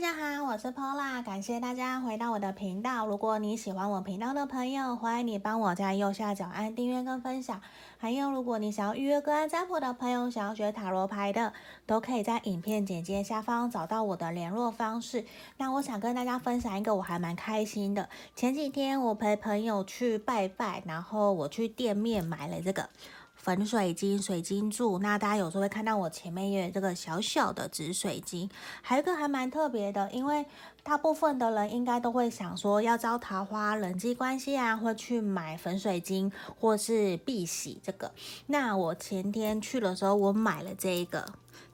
大家好，我是 Pola，感谢大家回到我的频道。如果你喜欢我频道的朋友，欢迎你帮我在右下角按订阅跟分享。还有，如果你想要预约个案占卜的朋友，想要学塔罗牌的，都可以在影片简介下方找到我的联络方式。那我想跟大家分享一个我还蛮开心的，前几天我陪朋友去拜拜，然后我去店面买了这个。粉水晶、水晶柱，那大家有时候会看到我前面也有这个小小的紫水晶，还有一个还蛮特别的，因为大部分的人应该都会想说要招桃花、人际关系啊，会去买粉水晶或是碧玺这个。那我前天去的时候，我买了这一个。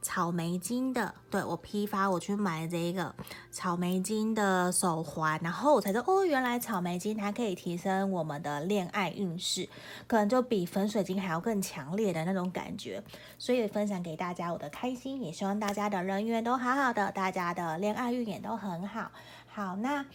草莓金的，对，我批发我去买这一个草莓金的手环，然后我才知道哦，原来草莓金它可以提升我们的恋爱运势，可能就比粉水晶还要更强烈的那种感觉，所以分享给大家我的开心，也希望大家的人缘都好好的，大家的恋爱运也都很好。好，那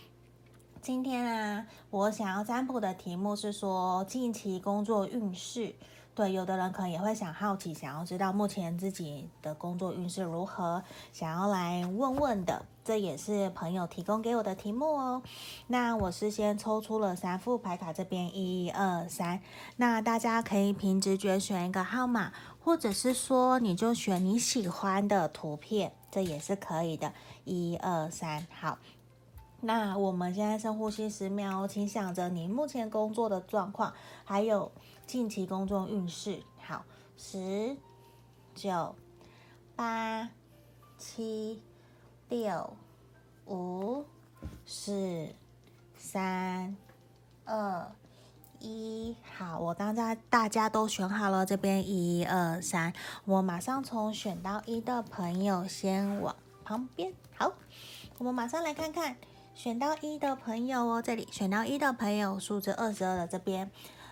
今天啊，我想要占卜的题目是说近期工作运势。对，有的人可能也会想好奇，想要知道目前自己的工作运势如何，想要来问问的，这也是朋友提供给我的题目哦。那我是先抽出了三副牌卡，这边一二三，那大家可以凭直觉选一个号码，或者是说你就选你喜欢的图片，这也是可以的。一二三，好。那我们现在深呼吸十秒，请想着你目前工作的状况，还有近期工作运势。好，十、九、八、七、六、五、四、三、二、一。好，我刚才大家都选好了，这边一二三，我马上从选到一的朋友先往旁边。好，我们马上来看看。选到一的朋友哦，这里选到一的朋友，数字二十二的这边，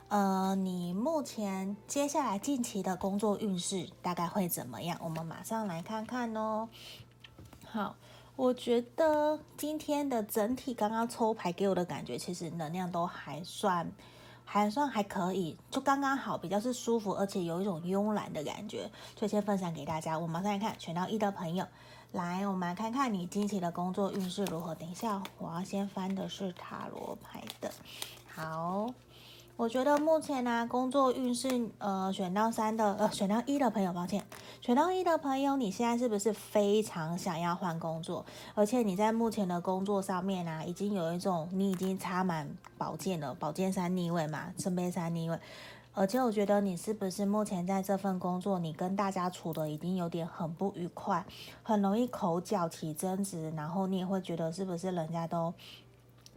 呃，你目前接下来近期的工作运势大概会怎么样？我们马上来看看哦。好，我觉得今天的整体刚刚抽牌给我的感觉，其实能量都还算还算还可以，就刚刚好，比较是舒服，而且有一种慵懒的感觉，就先分享给大家。我马上来看选到一的朋友。来，我们来看看你近期的工作运势如何。等一下，我要先翻的是塔罗牌的。好，我觉得目前呢、工作运势，呃，选到三的，呃，选到一的朋友，抱歉，选到一的朋友，你现在是不是非常想要换工作？而且你在目前的工作上面呢、啊，已经有一种你已经插满宝剑了，宝剑三逆位嘛，圣杯三逆位。而且我觉得你是不是目前在这份工作，你跟大家处的已经有点很不愉快，很容易口角起争执，然后你也会觉得是不是人家都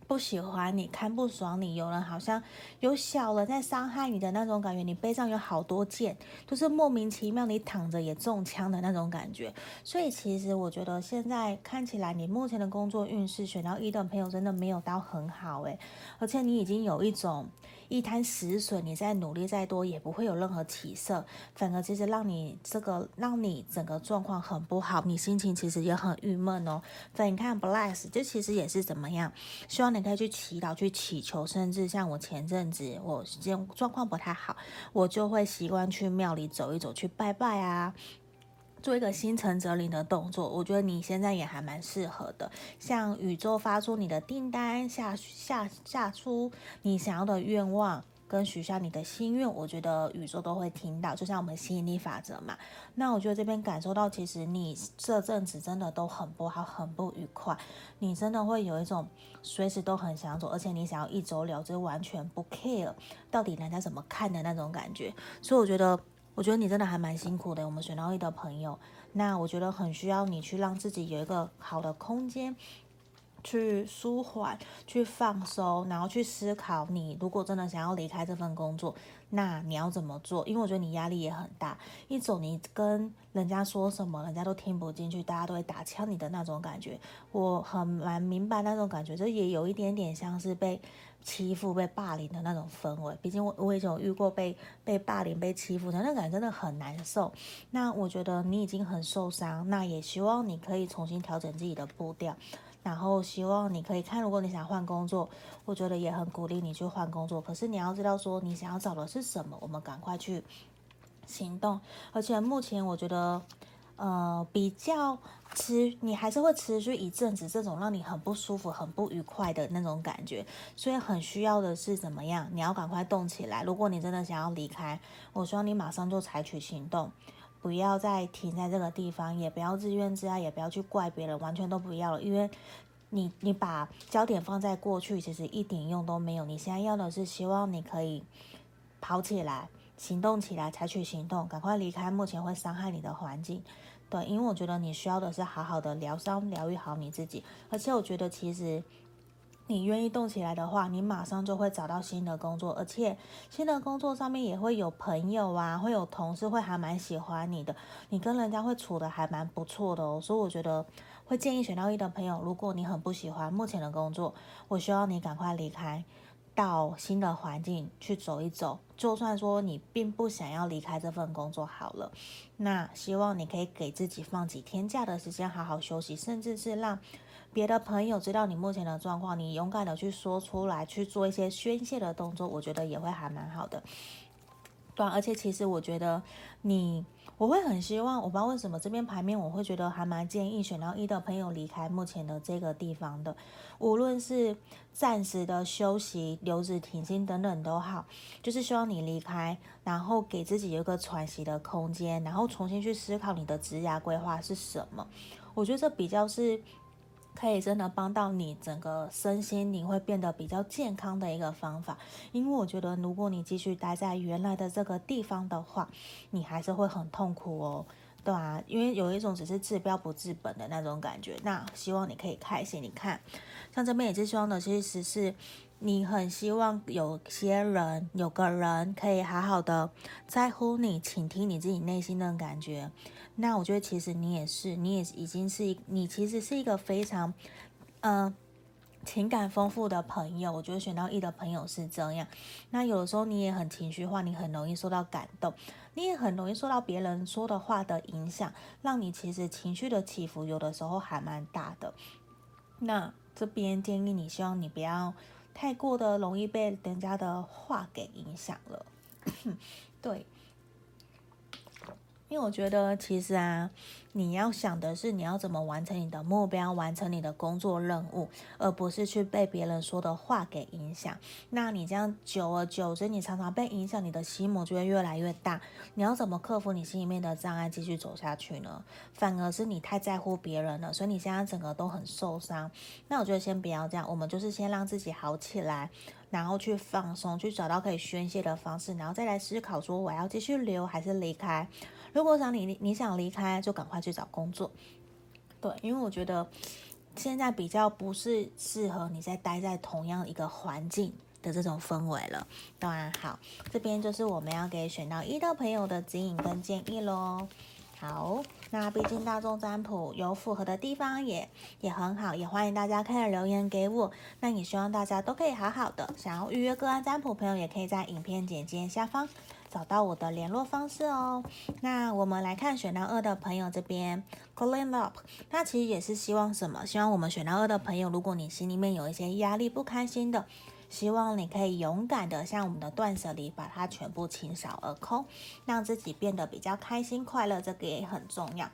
不喜欢你，看不爽你，有人好像有小人在伤害你的那种感觉，你背上有好多剑，就是莫名其妙你躺着也中枪的那种感觉。所以其实我觉得现在看起来，你目前的工作运势选到一的朋友真的没有到很好诶，而且你已经有一种。一滩死水，你再努力再多也不会有任何起色，反而其实让你这个让你整个状况很不好，你心情其实也很郁闷哦。所以你看，Bless 这其实也是怎么样？希望你可以去祈祷、去祈求，甚至像我前阵子我这状况不太好，我就会习惯去庙里走一走，去拜拜啊。做一个心诚则灵的动作，我觉得你现在也还蛮适合的。向宇宙发出你的订单，下下下出你想要的愿望，跟许下你的心愿，我觉得宇宙都会听到。就像我们吸引力法则嘛。那我觉得这边感受到，其实你这阵子真的都很不好，很不愉快。你真的会有一种随时都很想走，而且你想要一走了之，完全不 care 到底人家怎么看的那种感觉。所以我觉得。我觉得你真的还蛮辛苦的，我们选到一的朋友，那我觉得很需要你去让自己有一个好的空间，去舒缓、去放松，然后去思考，你如果真的想要离开这份工作，那你要怎么做？因为我觉得你压力也很大，一种你跟人家说什么，人家都听不进去，大家都会打枪你的那种感觉，我很蛮明白那种感觉，就也有一点点像是被。欺负、被霸凌的那种氛围，毕竟我我以前有遇过被被霸凌、被欺负的，那感觉真的很难受。那我觉得你已经很受伤，那也希望你可以重新调整自己的步调，然后希望你可以看，如果你想换工作，我觉得也很鼓励你去换工作。可是你要知道说，你想要找的是什么，我们赶快去行动。而且目前我觉得。呃比较持，你还是会持续一阵子这种让你很不舒服、很不愉快的那种感觉，所以很需要的是怎么样？你要赶快动起来。如果你真的想要离开，我希望你马上就采取行动，不要再停在这个地方，也不要自怨自艾，也不要去怪别人，完全都不要了，因为。你你把焦点放在过去，其实一点用都没有。你现在要的是希望你可以跑起来，行动起来，采取行动，赶快离开目前会伤害你的环境。对，因为我觉得你需要的是好好的疗伤，疗愈好你自己。而且我觉得其实你愿意动起来的话，你马上就会找到新的工作，而且新的工作上面也会有朋友啊，会有同事会还蛮喜欢你的，你跟人家会处得还蛮不错的哦。所以我觉得。会建议选到一的朋友，如果你很不喜欢目前的工作，我希望你赶快离开，到新的环境去走一走。就算说你并不想要离开这份工作，好了，那希望你可以给自己放几天假的时间，好好休息，甚至是让别的朋友知道你目前的状况，你勇敢的去说出来，去做一些宣泄的动作，我觉得也会还蛮好的。对，而且其实我觉得你。我会很希望，我不知道为什么这边牌面我会觉得还蛮建议选到一的朋友离开目前的这个地方的，无论是暂时的休息、留职停薪等等都好，就是希望你离开，然后给自己一个喘息的空间，然后重新去思考你的职涯规划是什么。我觉得这比较是。可以真的帮到你整个身心你会变得比较健康的一个方法，因为我觉得如果你继续待在原来的这个地方的话，你还是会很痛苦哦，对啊，因为有一种只是治标不治本的那种感觉。那希望你可以开心，你看，像这边也是希望的，其实是你很希望有些人有个人可以好好的在乎你，倾听你自己内心的感觉。那我觉得其实你也是，你也已经是，你其实是一个非常，嗯、呃，情感丰富的朋友。我觉得选到一的朋友是这样。那有的时候你也很情绪化，你很容易受到感动，你也很容易受到别人说的话的影响，让你其实情绪的起伏有的时候还蛮大的。那这边建议你，希望你不要太过的容易被人家的话给影响了。对。因为我觉得，其实啊，你要想的是你要怎么完成你的目标，完成你的工作任务，而不是去被别人说的话给影响。那你这样久而久之，你常常被影响，你的心魔就会越来越大。你要怎么克服你心里面的障碍，继续走下去呢？反而是你太在乎别人了，所以你现在整个都很受伤。那我觉得先不要这样，我们就是先让自己好起来。然后去放松，去找到可以宣泄的方式，然后再来思考说我要继续留还是离开。如果想你你想离开，就赶快去找工作。对，因为我觉得现在比较不是适合你再待在同样一个环境的这种氛围了。当然好，这边就是我们要给选到一的朋友的指引跟建议喽。好，那毕竟大众占卜有符合的地方也也很好，也欢迎大家可以留言给我。那也希望大家都可以好好的，想要预约个案占卜朋友，也可以在影片简介下方找到我的联络方式哦。那我们来看选到二的朋友这边，Calling Up，那其实也是希望什么？希望我们选到二的朋友，如果你心里面有一些压力、不开心的。希望你可以勇敢的向我们的断舍离，把它全部清扫而空，让自己变得比较开心快乐，这个也很重要。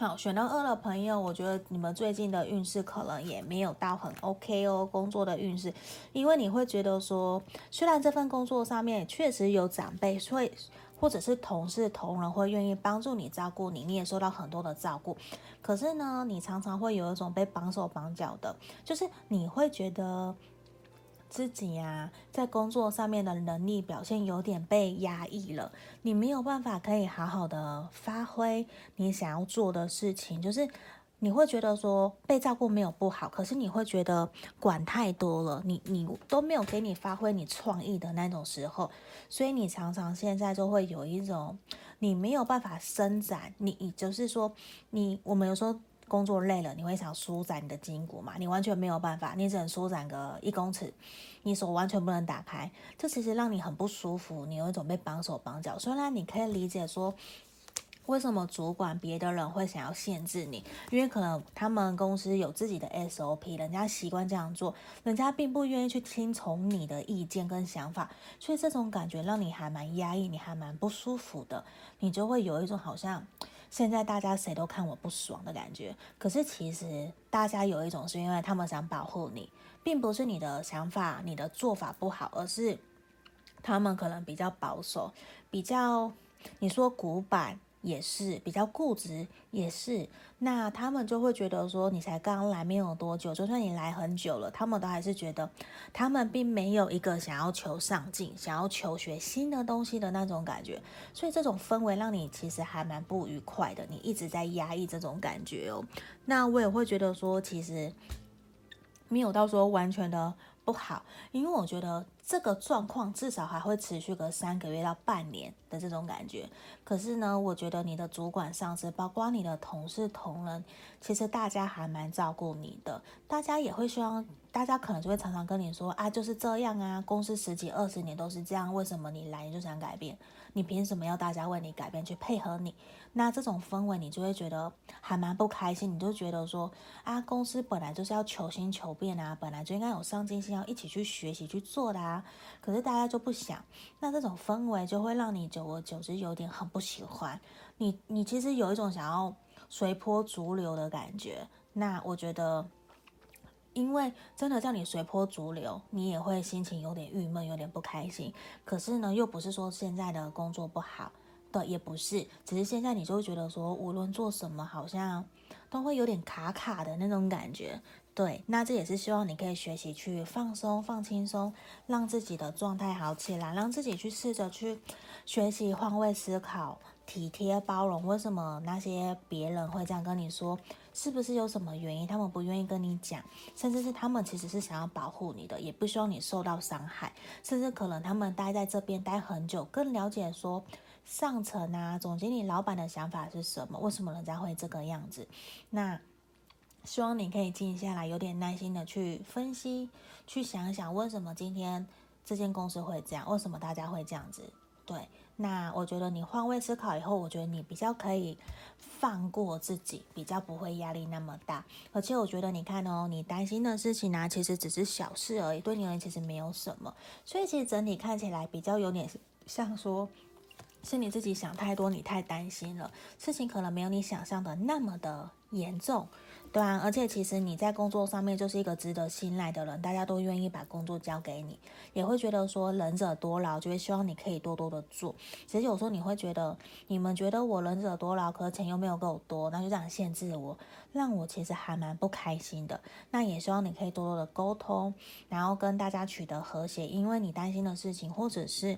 好，选到二的朋友，我觉得你们最近的运势可能也没有到很 OK 哦，工作的运势，因为你会觉得说，虽然这份工作上面确实有长辈会，或者是同事同仁会愿意帮助你照顾你，你也受到很多的照顾，可是呢，你常常会有一种被绑手绑脚的，就是你会觉得。自己呀，在工作上面的能力表现有点被压抑了，你没有办法可以好好的发挥你想要做的事情，就是你会觉得说被照顾没有不好，可是你会觉得管太多了，你你都没有给你发挥你创意的那种时候，所以你常常现在就会有一种你没有办法伸展，你就是说你我们有时候。工作累了，你会想舒展你的筋骨嘛？你完全没有办法，你只能舒展个一公尺，你手完全不能打开，这其实让你很不舒服，你有一种被绑手绑脚。虽然你可以理解说，为什么主管别的人会想要限制你，因为可能他们公司有自己的 SOP，人家习惯这样做，人家并不愿意去听从你的意见跟想法，所以这种感觉让你还蛮压抑，你还蛮不舒服的，你就会有一种好像。现在大家谁都看我不爽的感觉。可是其实大家有一种是因为他们想保护你，并不是你的想法、你的做法不好，而是他们可能比较保守，比较你说古板。也是比较固执，也是，那他们就会觉得说，你才刚来没有多久，就算你来很久了，他们都还是觉得，他们并没有一个想要求上进、想要求学新的东西的那种感觉，所以这种氛围让你其实还蛮不愉快的，你一直在压抑这种感觉哦。那我也会觉得说，其实没有到说完全的。不好，因为我觉得这个状况至少还会持续个三个月到半年的这种感觉。可是呢，我觉得你的主管、上司，包括你的同事、同仁，其实大家还蛮照顾你的。大家也会希望，大家可能就会常常跟你说啊，就是这样啊，公司十几二十年都是这样，为什么你来你就想改变？你凭什么要大家为你改变，去配合你？那这种氛围，你就会觉得还蛮不开心。你就觉得说啊，公司本来就是要求新求变啊，本来就应该有上进心，要一起去学习去做的啊。可是大家就不想，那这种氛围就会让你久而久之有点很不喜欢。你你其实有一种想要随波逐流的感觉。那我觉得。因为真的叫你随波逐流，你也会心情有点郁闷，有点不开心。可是呢，又不是说现在的工作不好，对，也不是，只是现在你就会觉得说，无论做什么，好像都会有点卡卡的那种感觉。对，那这也是希望你可以学习去放松、放轻松，让自己的状态好起来，让自己去试着去学习换位思考。体贴包容，为什么那些别人会这样跟你说？是不是有什么原因？他们不愿意跟你讲，甚至是他们其实是想要保护你的，也不希望你受到伤害。甚至可能他们待在这边待很久，更了解说上层啊、总经理、老板的想法是什么？为什么人家会这个样子？那希望你可以静下来，有点耐心的去分析，去想想为什么今天这间公司会这样，为什么大家会这样子？对。那我觉得你换位思考以后，我觉得你比较可以放过自己，比较不会压力那么大。而且我觉得你看哦，你担心的事情呢、其实只是小事而已，对你而言其实没有什么。所以其实整体看起来比较有点像说，是你自己想太多，你太担心了，事情可能没有你想象的那么的严重。对啊，而且其实你在工作上面就是一个值得信赖的人，大家都愿意把工作交给你，也会觉得说仁者多劳，就会希望你可以多多的做。其实有时候你会觉得，你们觉得我仁者多劳，可是钱又没有够多，那就这样限制我，让我其实还蛮不开心的。那也希望你可以多多的沟通，然后跟大家取得和谐，因为你担心的事情，或者是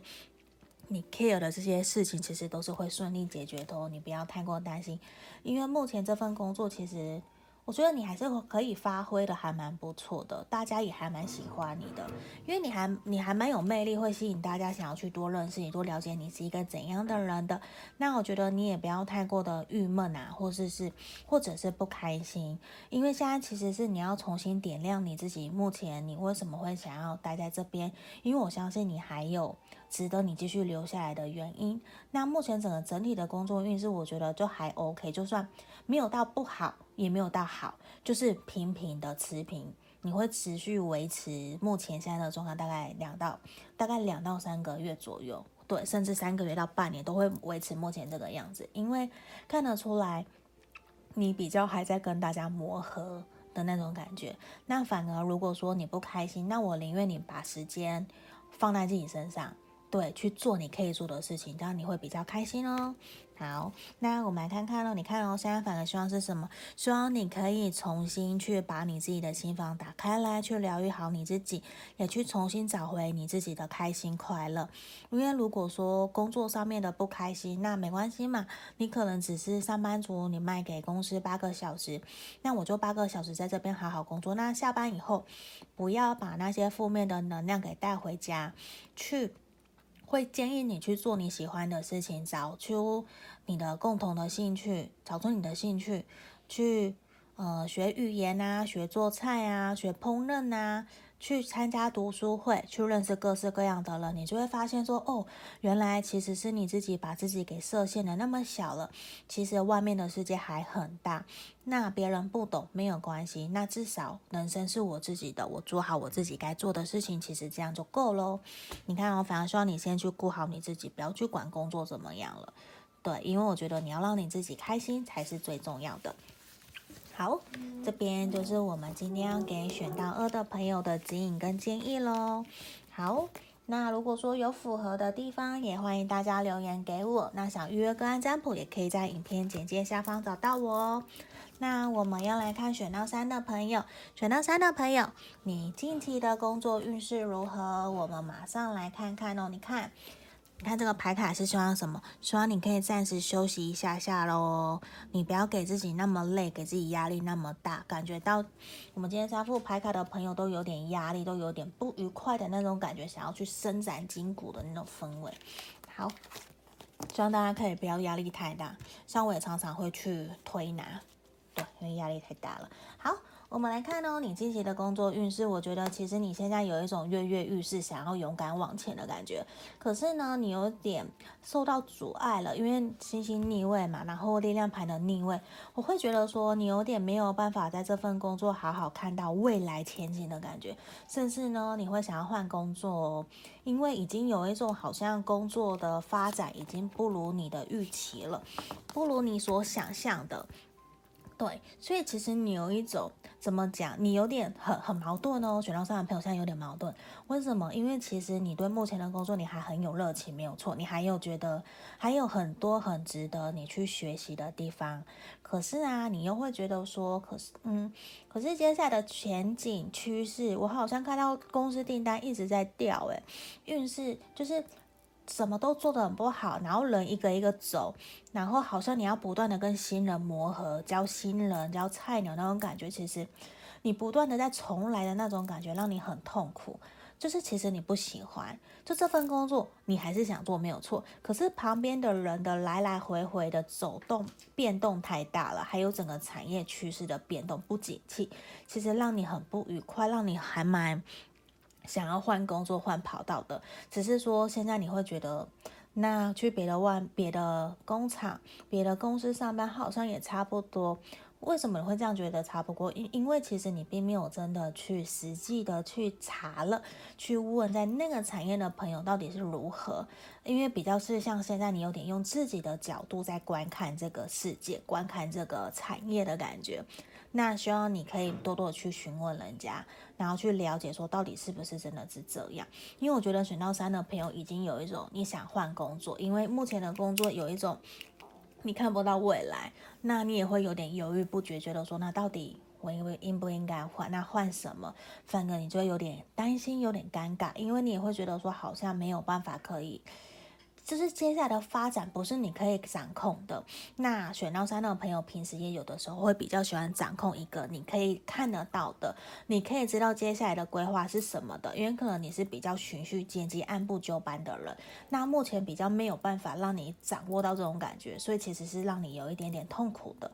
你 care 的这些事情，其实都是会顺利解决的哦。你不要太过担心，因为目前这份工作其实。我觉得你还是可以发挥的，还蛮不错的，大家也还蛮喜欢你的，因为你还你还蛮有魅力，会吸引大家想要去多认识你，多了解你是一个怎样的人的。那我觉得你也不要太过的郁闷啊，或者是，是或者是不开心，因为现在其实是你要重新点亮你自己，目前你为什么会想要待在这边？因为我相信你还有值得你继续留下来的原因。那目前整个整体的工作运势，我觉得就还 OK，就算没有到不好。也没有到好，就是平平的持平。你会持续维持目前现在的状态，大概两到大概两到三个月左右，对，甚至三个月到半年都会维持目前这个样子。因为看得出来，你比较还在跟大家磨合的那种感觉。那反而如果说你不开心，那我宁愿你把时间放在自己身上。对，去做你可以做的事情，这样你会比较开心哦。好，那我们来看看哦。你看哦，现在反而希望是什么？希望你可以重新去把你自己的心房打开来，去疗愈好你自己，也去重新找回你自己的开心快乐。因为如果说工作上面的不开心，那没关系嘛。你可能只是上班族，你卖给公司八个小时，那我就八个小时在这边好好工作。那下班以后，不要把那些负面的能量给带回家去。会建议你去做你喜欢的事情，找出你的共同的兴趣，找出你的兴趣，去呃学语言啊，学做菜啊，学烹饪啊。去参加读书会，去认识各式各样的人，你就会发现说，哦，原来其实是你自己把自己给设限的那么小了。其实外面的世界还很大，那别人不懂没有关系，那至少人生是我自己的，我做好我自己该做的事情，其实这样就够喽。你看哦，反而说你先去顾好你自己，不要去管工作怎么样了。对，因为我觉得你要让你自己开心才是最重要的。好，这边就是我们今天要给选到二的朋友的指引跟建议喽。好，那如果说有符合的地方，也欢迎大家留言给我。那想预约个案占卜，也可以在影片简介下方找到我哦。那我们要来看选到三的朋友，选到三的朋友，你近期的工作运势如何？我们马上来看看哦。你看，你看这个牌卡是希望什么？希望你可以暂时休息一下下喽。你不要给自己那么累，给自己压力那么大。感觉到我们今天三副牌卡的朋友都有点压力，都有点不愉快的那种感觉，想要去伸展筋骨的那种氛围。好，希望大家可以不要压力太大。像我也常常会去推拿。对，因为压力太大了。我们来看哦，你近期的工作运势，我觉得其实你现在有一种跃跃欲试，想要勇敢往前的感觉。可是呢，你有点受到阻碍了，因为星星逆位嘛，然后力量牌的逆位，我会觉得说你有点没有办法在这份工作好好看到未来前景的感觉，甚至呢，你会想要换工作哦，因为已经有一种好像工作的发展已经不如你的预期了，不如你所想象的。对，所以其实你有一种怎么讲，你有点很很矛盾哦。选到三的朋友现在有点矛盾，为什么？因为其实你对目前的工作你还很有热情，没有错，你还有觉得还有很多很值得你去学习的地方。可是啊，你又会觉得说，可是嗯，可是接下来的前景趋势，我好像看到公司订单一直在掉，诶，运势就是。什么都做得很不好，然后人一个一个走，然后好像你要不断的跟新人磨合，教新人，教菜鸟那种感觉，其实你不断的在重来的那种感觉，让你很痛苦。就是其实你不喜欢，就这份工作你还是想做没有错，可是旁边的人的来来回回的走动变动太大了，还有整个产业趋势的变动不景气，其实让你很不愉快，让你还蛮。想要换工作、换跑道的，只是说现在你会觉得，那去别的外、别的工厂、别的公司上班好像也差不多。为什么你会这样觉得差不多？因因为其实你并没有真的去实际的去查了，去问在那个产业的朋友到底是如何。因为比较是像现在你有点用自己的角度在观看这个世界、观看这个产业的感觉。那希望你可以多多去询问人家，然后去了解说到底是不是真的是这样。因为我觉得选到三的朋友已经有一种你想换工作，因为目前的工作有一种你看不到未来，那你也会有点犹豫不决，觉得说那到底我应不应不应该换？那换什么？反正你就会有点担心，有点尴尬，因为你也会觉得说好像没有办法可以。就是接下来的发展不是你可以掌控的。那选到三的朋友，平时也有的时候会比较喜欢掌控一个你可以看得到的，你可以知道接下来的规划是什么的。因为可能你是比较循序渐进、按部就班的人，那目前比较没有办法让你掌握到这种感觉，所以其实是让你有一点点痛苦的。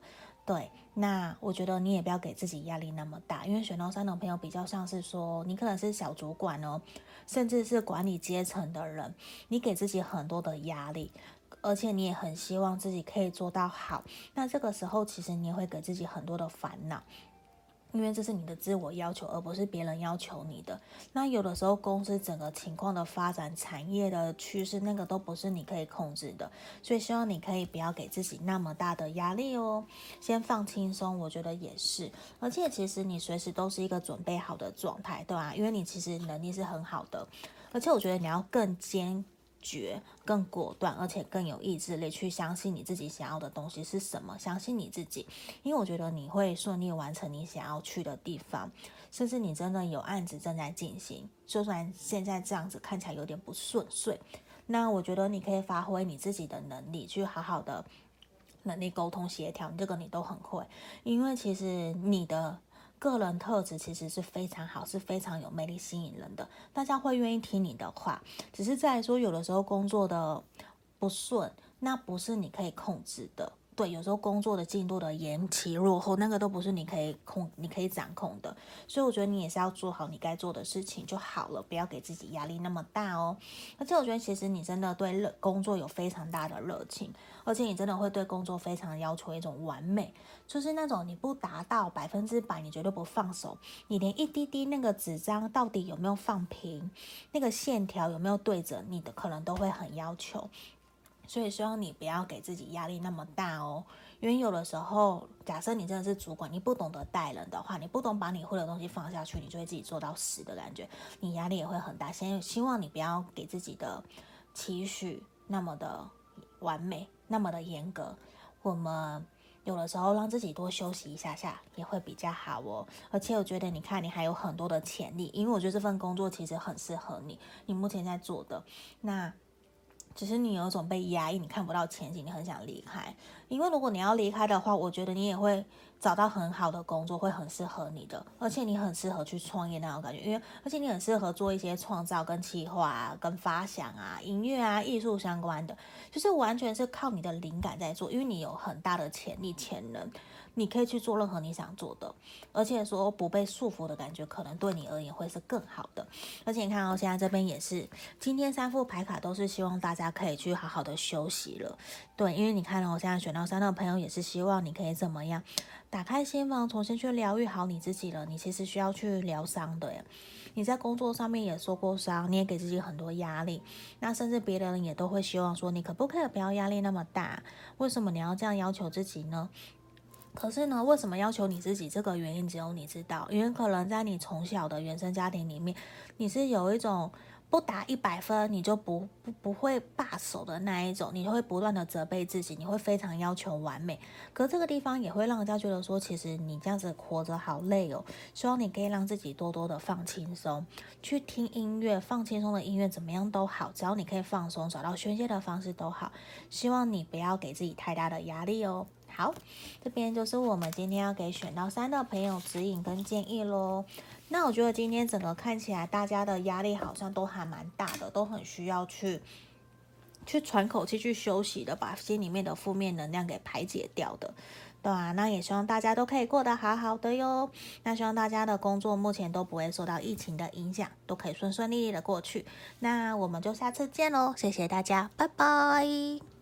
对，那我觉得你也不要给自己压力那么大，因为选到三的朋友比较像是说，你可能是小主管哦，甚至是管理阶层的人，你给自己很多的压力，而且你也很希望自己可以做到好，那这个时候其实你也会给自己很多的烦恼。因为这是你的自我要求，而不是别人要求你的。那有的时候公司整个情况的发展、产业的趋势，那个都不是你可以控制的。所以希望你可以不要给自己那么大的压力哦，先放轻松。我觉得也是，而且其实你随时都是一个准备好的状态，对吧？因为你其实能力是很好的，而且我觉得你要更坚。决更果断，而且更有意志力，去相信你自己想要的东西是什么，相信你自己，因为我觉得你会顺利完成你想要去的地方，甚至你真的有案子正在进行，就算现在这样子看起来有点不顺遂，那我觉得你可以发挥你自己的能力，去好好的能力沟通协调，这个你都很会，因为其实你的。个人特质其实是非常好，是非常有魅力、吸引人的，大家会愿意听你的话。只是在说，有的时候工作的不顺，那不是你可以控制的。对，有时候工作的进度的延期、落后，那个都不是你可以控、你可以掌控的。所以我觉得你也是要做好你该做的事情就好了，不要给自己压力那么大哦。而且我觉得其实你真的对热工作有非常大的热情，而且你真的会对工作非常要求一种完美，就是那种你不达到百分之百，你绝对不放手。你连一滴滴那个纸张到底有没有放平，那个线条有没有对着，你的可能都会很要求。所以希望你不要给自己压力那么大哦。因为有的时候，假设你真的是主管，你不懂得带人的话，你不懂把你会的东西放下去，你就会自己做到死的感觉，你压力也会很大。先希望你不要给自己的期许那么的完美，那么的严格。我们有的时候让自己多休息一下下也会比较好哦。而且我觉得，你看你还有很多的潜力，因为我觉得这份工作其实很适合你，你目前在做的那。只是你有种被压抑，你看不到前景，你很想离开。因为如果你要离开的话，我觉得你也会找到很好的工作，会很适合你的，而且你很适合去创业那种感觉。因为而且你很适合做一些创造、跟企划啊、跟发想啊、音乐啊、艺术相关的，就是完全是靠你的灵感在做。因为你有很大的潜力、潜能。你可以去做任何你想做的，而且说不被束缚的感觉，可能对你而言会是更好的。而且你看哦，现在这边也是，今天三副牌卡都是希望大家可以去好好的休息了。对，因为你看哦，我现在选到三的朋友也是希望你可以怎么样，打开心房，重新去疗愈好你自己了。你其实需要去疗伤的耶，你在工作上面也受过伤，你也给自己很多压力，那甚至别人也都会希望说，你可不可以不要压力那么大？为什么你要这样要求自己呢？可是呢，为什么要求你自己？这个原因只有你知道。因为可能在你从小的原生家庭里面，你是有一种不打一百分你就不不不会罢手的那一种，你会不断的责备自己，你会非常要求完美。可这个地方也会让人家觉得说，其实你这样子活着好累哦。希望你可以让自己多多的放轻松，去听音乐，放轻松的音乐怎么样都好，只要你可以放松，找到宣泄的方式都好。希望你不要给自己太大的压力哦。好，这边就是我们今天要给选到三的朋友指引跟建议喽。那我觉得今天整个看起来，大家的压力好像都还蛮大的，都很需要去去喘口气、去休息的，把心里面的负面能量给排解掉的，对啊，那也希望大家都可以过得好好的哟。那希望大家的工作目前都不会受到疫情的影响，都可以顺顺利利的过去。那我们就下次见喽，谢谢大家，拜拜。